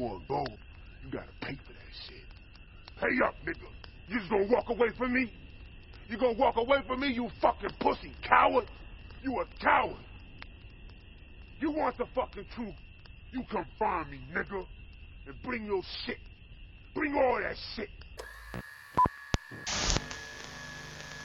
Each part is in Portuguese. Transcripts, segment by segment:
wanna go, you gotta pay for that shit. Pay up, nigga. You just gonna walk away from me? You gonna walk away from me, you fucking pussy coward? You a coward. You want the fucking truth? You come find me, nigga. And bring your shit. Bring all that shit.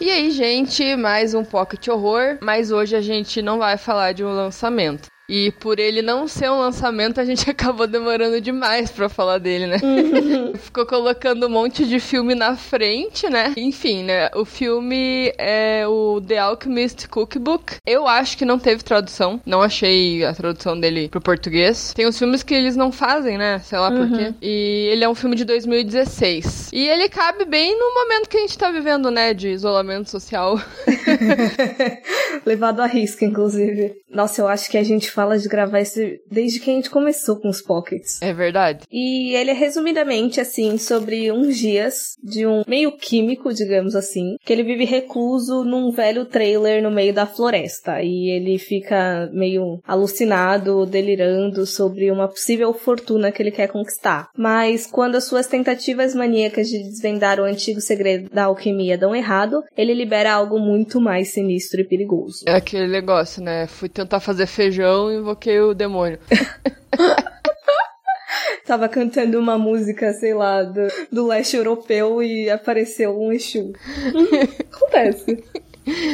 E aí, gente, mais um Pocket Horror, mas hoje a gente não vai falar de um lançamento. E por ele não ser um lançamento, a gente acabou demorando demais pra falar dele, né? Uhum. Ficou colocando um monte de filme na frente, né? Enfim, né? O filme é o The Alchemist Cookbook. Eu acho que não teve tradução. Não achei a tradução dele pro português. Tem os filmes que eles não fazem, né? Sei lá uhum. por quê. E ele é um filme de 2016. E ele cabe bem no momento que a gente tá vivendo, né? De isolamento social. Levado a risco, inclusive. Nossa, eu acho que a gente fala de gravar esse desde que a gente começou com os pockets. É verdade. E ele é resumidamente assim sobre uns dias de um meio químico, digamos assim, que ele vive recluso num velho trailer no meio da floresta e ele fica meio alucinado, delirando sobre uma possível fortuna que ele quer conquistar. Mas quando as suas tentativas maníacas de desvendar o antigo segredo da alquimia dão errado, ele libera algo muito mais sinistro e perigoso. É aquele negócio, né? Fui tentar fazer feijão então invoquei o demônio. Tava cantando uma música, sei lá, do, do leste europeu e apareceu um Exu. Acontece.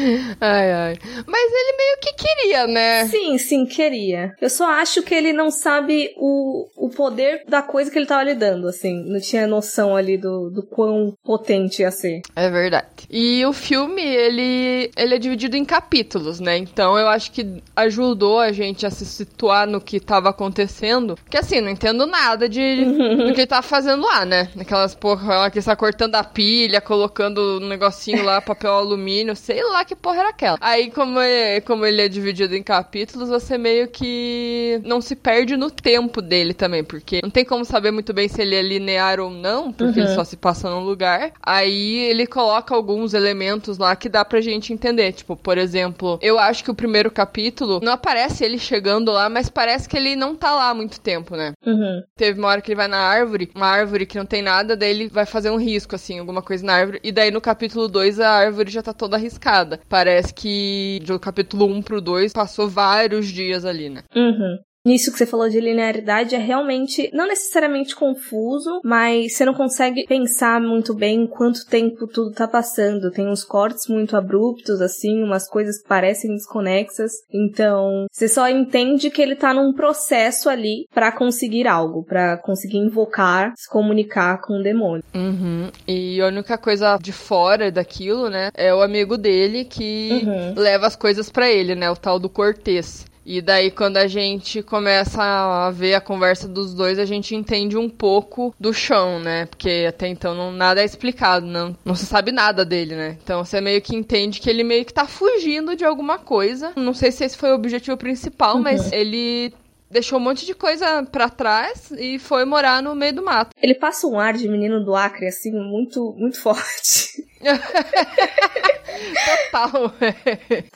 Ai, ai. Mas ele meio que queria, né? Sim, sim, queria. Eu só acho que ele não sabe o, o poder da coisa que ele tava lidando, assim. Não tinha noção ali do, do quão potente ia ser. É verdade. E o filme, ele, ele é dividido em capítulos, né? Então eu acho que ajudou a gente a se situar no que tava acontecendo. Porque assim, não entendo nada de, do que ele tá fazendo lá, né? Aquelas porra lá que está cortando a pilha, colocando um negocinho lá, papel alumínio, sei sei lá que porra era aquela. Aí, como ele, como ele é dividido em capítulos, você meio que não se perde no tempo dele também, porque não tem como saber muito bem se ele é linear ou não, porque uhum. ele só se passa num lugar. Aí ele coloca alguns elementos lá que dá pra gente entender. Tipo, por exemplo, eu acho que o primeiro capítulo não aparece ele chegando lá, mas parece que ele não tá lá há muito tempo, né? Uhum. Teve uma hora que ele vai na árvore, uma árvore que não tem nada, daí ele vai fazer um risco, assim, alguma coisa na árvore. E daí no capítulo 2 a árvore já tá toda arriscada Parece que do capítulo 1 pro 2 passou vários dias ali, né? Uhum. Nisso que você falou de linearidade é realmente não necessariamente confuso, mas você não consegue pensar muito bem quanto tempo tudo tá passando. Tem uns cortes muito abruptos, assim, umas coisas que parecem desconexas. Então, você só entende que ele tá num processo ali para conseguir algo, para conseguir invocar, se comunicar com o demônio. Uhum. E a única coisa de fora daquilo, né, é o amigo dele que uhum. leva as coisas para ele, né, o tal do Cortês. E daí, quando a gente começa a ver a conversa dos dois, a gente entende um pouco do chão, né? Porque até então não, nada é explicado, não, não se sabe nada dele, né? Então você meio que entende que ele meio que tá fugindo de alguma coisa. Não sei se esse foi o objetivo principal, uhum. mas ele deixou um monte de coisa para trás e foi morar no meio do mato. Ele passa um ar de menino do Acre, assim, muito, muito forte. Total.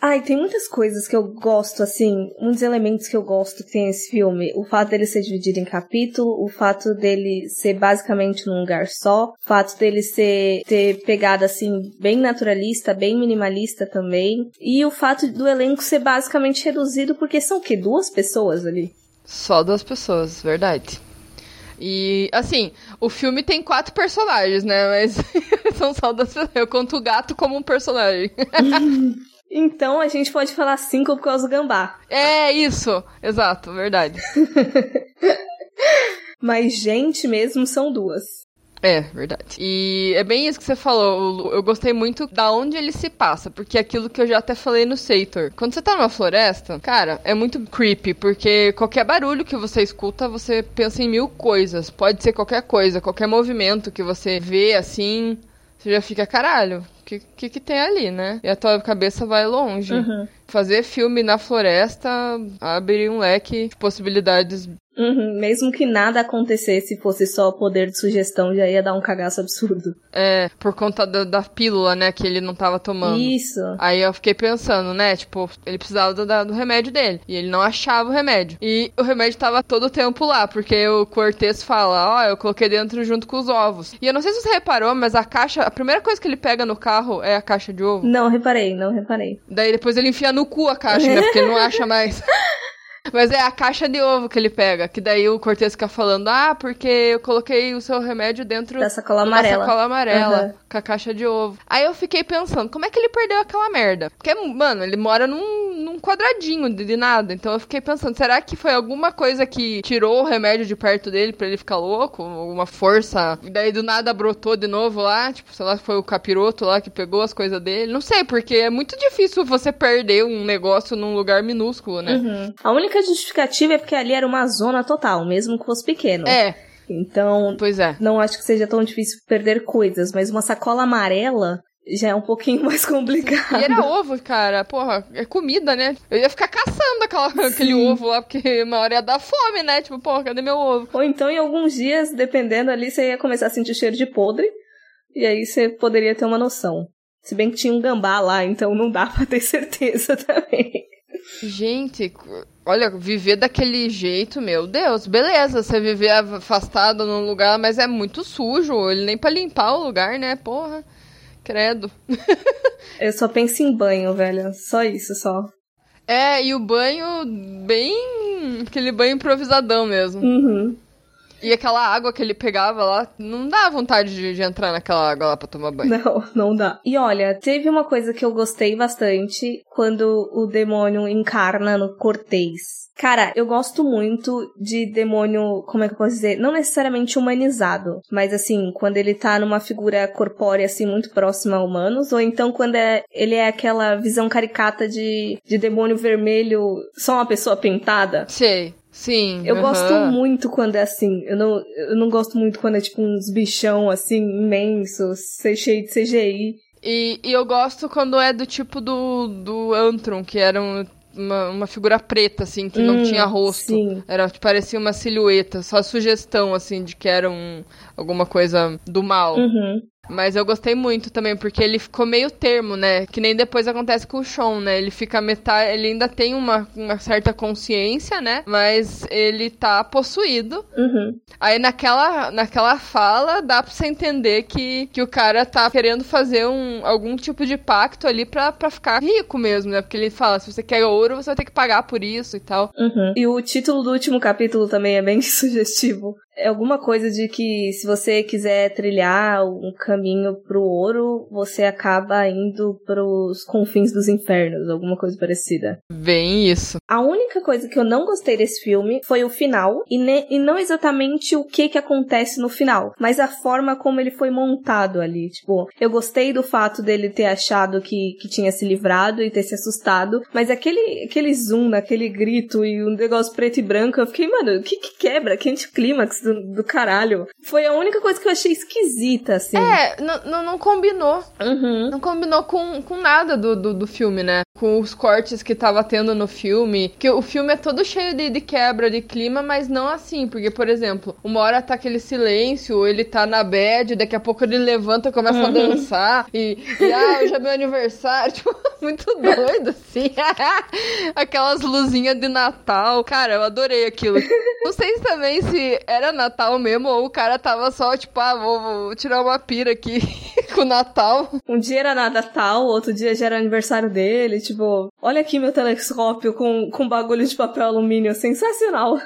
Ai, tem muitas coisas que eu gosto, assim, muitos elementos que eu gosto que tem esse filme. O fato dele ser dividido em capítulo, o fato dele ser basicamente num lugar só, o fato dele ser ter pegada assim bem naturalista, bem minimalista também, e o fato do elenco ser basicamente reduzido porque são que duas pessoas ali. Só duas pessoas, verdade. E, assim, o filme tem quatro personagens, né? Mas são só das. Eu conto o gato como um personagem. então a gente pode falar cinco por causa do gambá. É, isso. Exato, verdade. Mas gente mesmo são duas. É, verdade. E é bem isso que você falou. Eu gostei muito da onde ele se passa, porque é aquilo que eu já até falei no Seitor. Quando você tá numa floresta, cara, é muito creepy, porque qualquer barulho que você escuta, você pensa em mil coisas. Pode ser qualquer coisa, qualquer movimento que você vê assim, você já fica, caralho, que, que, que tem ali, né? E a tua cabeça vai longe. Uhum. Fazer filme na floresta abre um leque de possibilidades Uhum, mesmo que nada acontecesse, fosse só poder de sugestão, já ia dar um cagaço absurdo. É, por conta da, da pílula, né, que ele não tava tomando. Isso. Aí eu fiquei pensando, né, tipo, ele precisava do, do remédio dele. E ele não achava o remédio. E o remédio tava todo o tempo lá, porque o Cortez fala, ó, oh, eu coloquei dentro junto com os ovos. E eu não sei se você reparou, mas a caixa, a primeira coisa que ele pega no carro é a caixa de ovo. Não, reparei, não reparei. Daí depois ele enfia no cu a caixa, né, porque ele não acha mais. Mas é a caixa de ovo que ele pega, que daí o Cortez fica falando, ah, porque eu coloquei o seu remédio dentro da sacola amarela. Da sacola amarela, uhum. com a caixa de ovo. Aí eu fiquei pensando, como é que ele perdeu aquela merda? Porque, mano, ele mora num, num quadradinho de, de nada. Então eu fiquei pensando, será que foi alguma coisa que tirou o remédio de perto dele para ele ficar louco? Alguma força? E daí do nada brotou de novo lá, tipo, sei lá, foi o capiroto lá que pegou as coisas dele. Não sei, porque é muito difícil você perder um negócio num lugar minúsculo, né? Uhum. A única justificativa é porque ali era uma zona total, mesmo que fosse pequeno. É. Então, pois é. não acho que seja tão difícil perder coisas, mas uma sacola amarela já é um pouquinho mais complicado. E era ovo, cara. Porra, é comida, né? Eu ia ficar caçando aquela, aquele ovo lá, porque uma hora ia dar fome, né? Tipo, porra, cadê meu ovo? Ou então, em alguns dias, dependendo ali, você ia começar a sentir cheiro de podre. E aí você poderia ter uma noção. Se bem que tinha um gambá lá, então não dá pra ter certeza também. Gente, olha, viver daquele jeito, meu Deus, beleza, você viver afastado num lugar, mas é muito sujo, ele nem pra limpar o lugar, né, porra, credo. Eu só penso em banho, velho, só isso, só. É, e o banho bem, aquele banho improvisadão mesmo. Uhum. E aquela água que ele pegava lá, não dá vontade de, de, entrar naquela água lá pra tomar banho. Não, não dá. E olha, teve uma coisa que eu gostei bastante quando o demônio encarna no Cortez. Cara, eu gosto muito de demônio, como é que eu posso dizer? Não necessariamente humanizado, mas assim, quando ele tá numa figura corpórea, assim, muito próxima a humanos, ou então quando é, ele é aquela visão caricata de, de demônio vermelho, só uma pessoa pintada. Sei. Sim. Eu gosto muito quando é assim. Eu não, eu não gosto muito quando é tipo uns bichão assim, imensos, cheio de CGI. E, e eu gosto quando é do tipo do, do Antron, que era um, uma, uma figura preta, assim, que hum, não tinha rosto. Sim. Era, parecia uma silhueta, só sugestão, assim, de que era um, alguma coisa do mal. Uhum. Mas eu gostei muito também, porque ele ficou meio termo, né? Que nem depois acontece com o Sean, né? Ele fica metade. Ele ainda tem uma, uma certa consciência, né? Mas ele tá possuído. Uhum. Aí naquela, naquela fala dá pra você entender que, que o cara tá querendo fazer um, algum tipo de pacto ali pra, pra ficar rico mesmo, né? Porque ele fala: se você quer ouro, você vai ter que pagar por isso e tal. Uhum. E o título do último capítulo também é bem sugestivo. É alguma coisa de que se você quiser trilhar um caminho pro ouro, você acaba indo pros confins dos infernos, alguma coisa parecida. Bem isso. A única coisa que eu não gostei desse filme foi o final, e, ne e não exatamente o que que acontece no final, mas a forma como ele foi montado ali. Tipo, eu gostei do fato dele ter achado que, que tinha se livrado e ter se assustado, mas aquele, aquele zoom, aquele grito e um negócio preto e branco, eu fiquei, mano, o que que quebra? Que anticlímax do, do caralho. Foi a única coisa que eu achei esquisita, assim. É, não combinou. Uhum. Não combinou com, com nada do, do, do, filme, né? Com os cortes que tava tendo no filme. Que o filme é todo cheio de, de quebra de clima, mas não assim. Porque, por exemplo, uma hora tá aquele silêncio, ele tá na bed, daqui a pouco ele levanta e começa uhum. a dançar. E, e, ah, hoje é meu aniversário. Tipo, muito doido, assim. Aquelas luzinhas de Natal. Cara, eu adorei aquilo. Não sei também se era Natal mesmo ou o cara tava só, tipo, ah, vou, vou tirar uma pira aqui com Natal. Um dia era Natal, outro dia já era aniversário dele. Tipo, olha aqui meu telescópio com, com bagulho de papel alumínio. Sensacional.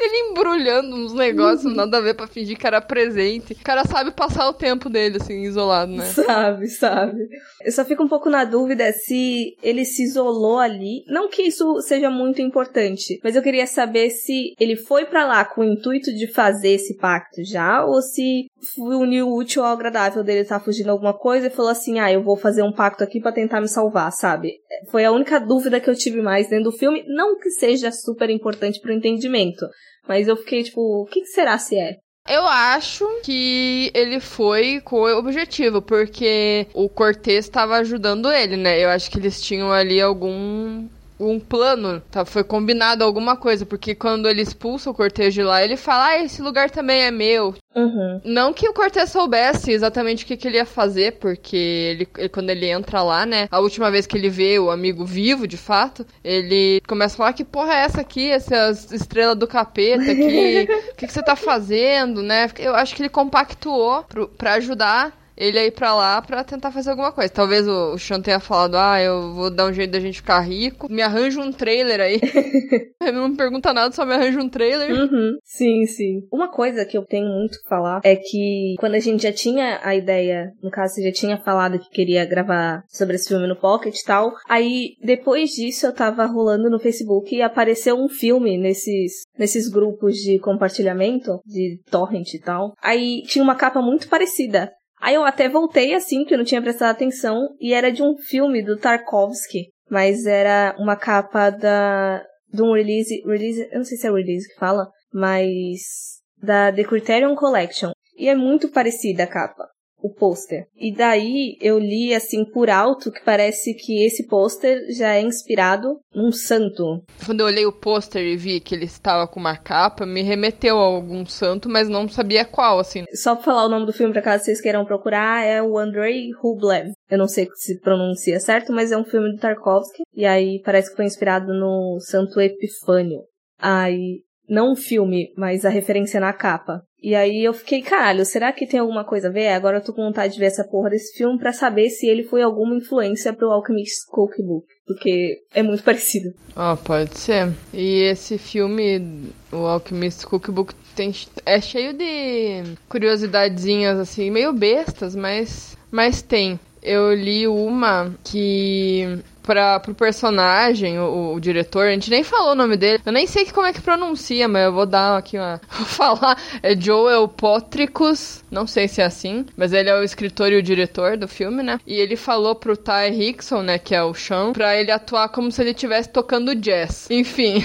Ele embrulhando uns negócios, uhum. nada a ver pra fingir que era presente. O cara sabe passar o tempo dele, assim, isolado, né? Sabe, sabe. Eu só fico um pouco na dúvida se ele se isolou ali. Não que isso seja muito importante, mas eu queria saber se ele foi para lá com o intuito de fazer esse pacto já, ou se uniu o útil ao agradável dele estar tá fugindo alguma coisa e falou assim: ah, eu vou fazer um pacto aqui para tentar me salvar, sabe? Foi a única dúvida que eu tive mais dentro do filme. Não que seja super importante pro entendimento, mas eu fiquei tipo, o que, que será se é? Eu acho que ele foi com o objetivo, porque o Cortez estava ajudando ele, né? Eu acho que eles tinham ali algum um plano, tá? Foi combinado alguma coisa, porque quando ele expulsa o Cortez de lá, ele fala, ah, esse lugar também é meu. Uhum. Não que o Cortez soubesse exatamente o que, que ele ia fazer, porque ele, ele- quando ele entra lá, né? A última vez que ele vê o amigo vivo, de fato, ele começa a falar que porra é essa aqui, essa estrela do capeta aqui, o que, que você tá fazendo, né? Eu acho que ele compactuou pro, pra ajudar ele a ir pra lá pra tentar fazer alguma coisa. Talvez o, o Sean tenha falado, ah, eu vou dar um jeito da gente ficar rico, me arranja um trailer aí. ele não me pergunta nada, só me arranja um trailer. Uhum. Sim, sim. Uma coisa que eu tenho muito que falar é que quando a gente já tinha a ideia, no caso, você já tinha falado que queria gravar sobre esse filme no Pocket e tal, aí depois disso eu tava rolando no Facebook e apareceu um filme nesses, nesses grupos de compartilhamento, de torrent e tal. Aí tinha uma capa muito parecida. Aí eu até voltei assim, porque eu não tinha prestado atenção, e era de um filme do Tarkovsky, mas era uma capa da de um release, release, eu não sei se é release que fala, mas da The Criterion Collection. E é muito parecida a capa, o pôster. E daí eu li assim por alto que parece que esse pôster já é inspirado num santo. Quando eu olhei o pôster e vi que ele estava com uma capa, me remeteu a algum santo, mas não sabia qual, assim. Só pra falar o nome do filme, pra caso vocês queiram procurar, é o Andrei Rublev. Eu não sei se pronuncia certo, mas é um filme do Tarkovsky. E aí parece que foi inspirado no Santo Epifânio. Aí, não o filme, mas a referência na capa. E aí eu fiquei, caralho, será que tem alguma coisa a ver? Agora eu tô com vontade de ver essa porra desse filme pra saber se ele foi alguma influência pro Alchemist Cookbook. Porque é muito parecido. Ah, pode ser. E esse filme, o Alchemist Cookbook, tem, é cheio de curiosidadezinhas, assim, meio bestas, mas, mas tem. Eu li uma que para pro personagem, o, o, diretor, a gente nem falou o nome dele. Eu nem sei como é que pronuncia, mas eu vou dar aqui uma. Vou falar. É Joel Potricus. Não sei se é assim, mas ele é o escritor e o diretor do filme, né? E ele falou pro Ty Hickson, né, que é o Sean, pra ele atuar como se ele estivesse tocando jazz. Enfim,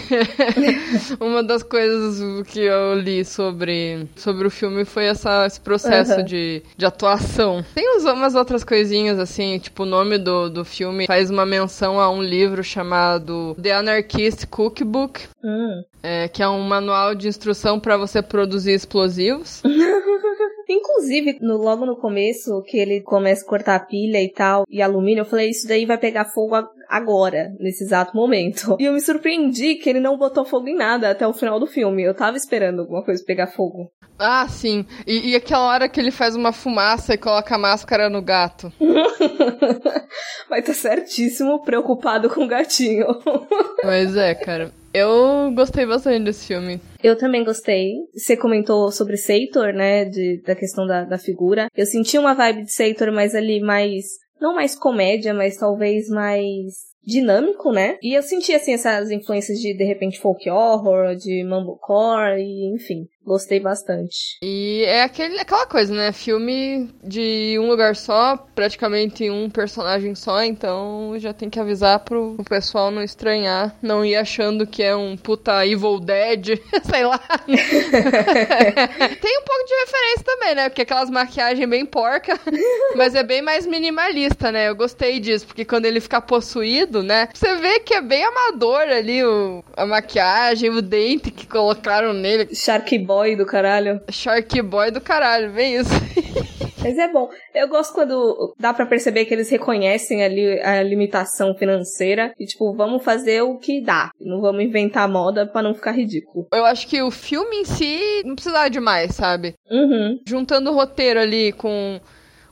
uma das coisas que eu li sobre, sobre o filme foi essa, esse processo Uhum. de, de atuação. Tem umas outras coisinhas, assim, tipo, o nome do, do filme faz uma menção a um livro chamado The Anarchist Cookbook, Hum. é, que é um manual de instrução para você produzir explosivos. Inclusive, no- logo no começo, que ele começa a cortar a pilha e tal, e alumínio, eu falei, isso daí vai pegar fogo agora, nesse exato momento. E eu me surpreendi que ele não botou fogo em nada até o final do filme. Eu tava esperando alguma coisa pegar fogo. Ah, sim. E, e aquela hora que ele faz uma fumaça e coloca a máscara no gato. Vai tá certíssimo, preocupado com o gatinho. Mas é, cara. Eu gostei bastante desse filme. Eu também gostei. Você comentou sobre Seitor, né? De, da questão da, da figura. Eu senti uma vibe de Seitor, mas ali mais. Não mais comédia, mas talvez mais dinâmico, né? E eu senti, assim, essas influências de, de repente, folk horror, de mumblecore, e enfim. Gostei bastante. E é aquele, aquela coisa, né? Filme de um lugar só, praticamente um personagem só, então já tem que avisar pro, pro pessoal não estranhar, não ir achando que é um puta Evil Dead, sei lá. tem um pouco de referência também, né? Porque aquelas maquiagens bem porca, mas é bem mais minimalista, né? Eu gostei disso, porque quando ele fica possuído, né? Você vê que é bem amador ali o, a maquiagem, o dente que colocaram nele. Shark Boy do caralho. Shark Boy do caralho, vem isso. Mas é bom. Eu gosto quando dá pra perceber que eles reconhecem ali a limitação financeira e, tipo, vamos fazer o que dá. Não vamos inventar moda pra não ficar ridículo. Eu acho que o filme em si não precisava de mais, sabe? Uhum. Juntando o roteiro ali com,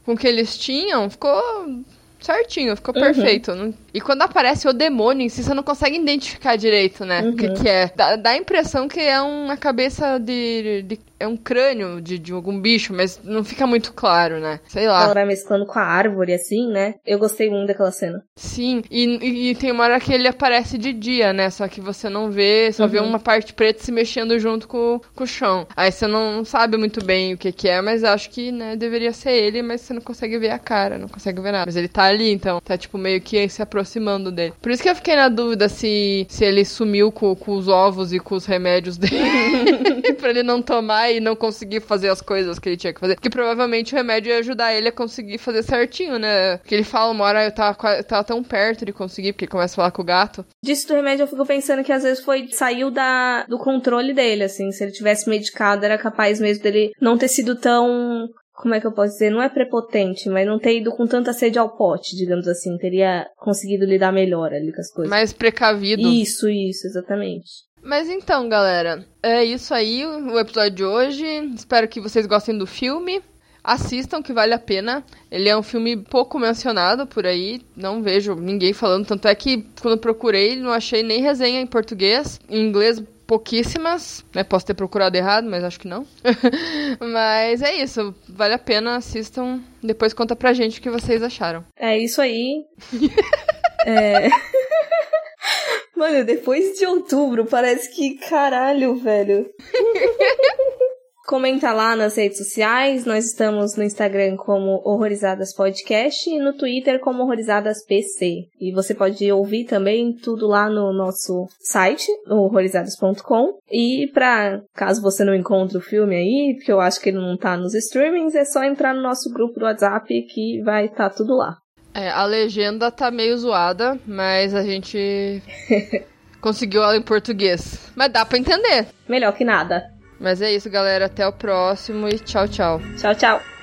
com o que eles tinham, ficou certinho, ficou Uhum. perfeito. E quando aparece o demônio em si, você não consegue identificar direito, né? O que, Uhum. que é. Dá, dá a impressão que é uma cabeça de. de- é um crânio de, de algum bicho, mas não fica muito claro, né? Sei lá. Ela vai mesclando com a árvore, assim, né? Eu gostei muito daquela cena. Sim, e, e- tem uma hora que ele aparece de dia, né? Só que você não vê, só vê Uhum. uma parte preta se mexendo junto com, com o chão. Aí você não sabe muito bem o que que é, mas acho que, né, deveria ser ele, mas você não consegue ver a cara, não consegue ver nada. Mas ele tá ali, então tá tipo meio que se aproximando dele. Por isso que eu fiquei na dúvida se, se ele sumiu com, com os ovos e com os remédios dele. pra ele não tomar e não conseguir fazer as coisas que ele tinha que fazer. Porque provavelmente o remédio ia ajudar ele a conseguir fazer certinho, né? Porque ele fala uma hora eu tava, eu tava tão perto de conseguir, porque ele começa a falar com o gato. Disso do remédio eu fico pensando que às vezes foi. saiu da, do controle dele, assim. Se ele tivesse medicado, era capaz mesmo dele não ter sido tão como é que eu posso dizer? Não é prepotente, mas não ter ido com tanta sede ao pote, digamos assim. Teria conseguido lidar melhor ali com as coisas. Mais precavido. Isso, isso, exatamente. Mas então, galera, é isso aí o episódio de hoje. Espero que vocês gostem do filme. Assistam, que vale a pena. Ele é um filme pouco mencionado por aí. Não vejo ninguém falando. Tanto é que quando procurei, não achei nem resenha em português. Em inglês, pouquíssimas, né? Posso ter procurado errado, mas acho que não. mas é isso, vale a pena, assistam. Depois conta pra gente o que vocês acharam. É isso aí. é... Mano, depois de outubro, parece que caralho, velho. Comenta lá nas redes sociais. Nós estamos no Instagram como Horrorizadas Podcast e no Twitter como Horrorizadas PC. E você pode ouvir também tudo lá no nosso site, horrorizadas.com. E pra caso você não encontre o filme aí, porque eu acho que ele não tá nos streamings, é só entrar no nosso grupo do WhatsApp que vai estar tá tudo lá. É, a legenda tá meio zoada, mas a gente conseguiu ela em português. Mas dá pra entender. Melhor que nada. Mas é isso, galera. Até o próximo e tchau, tchau. Tchau, tchau.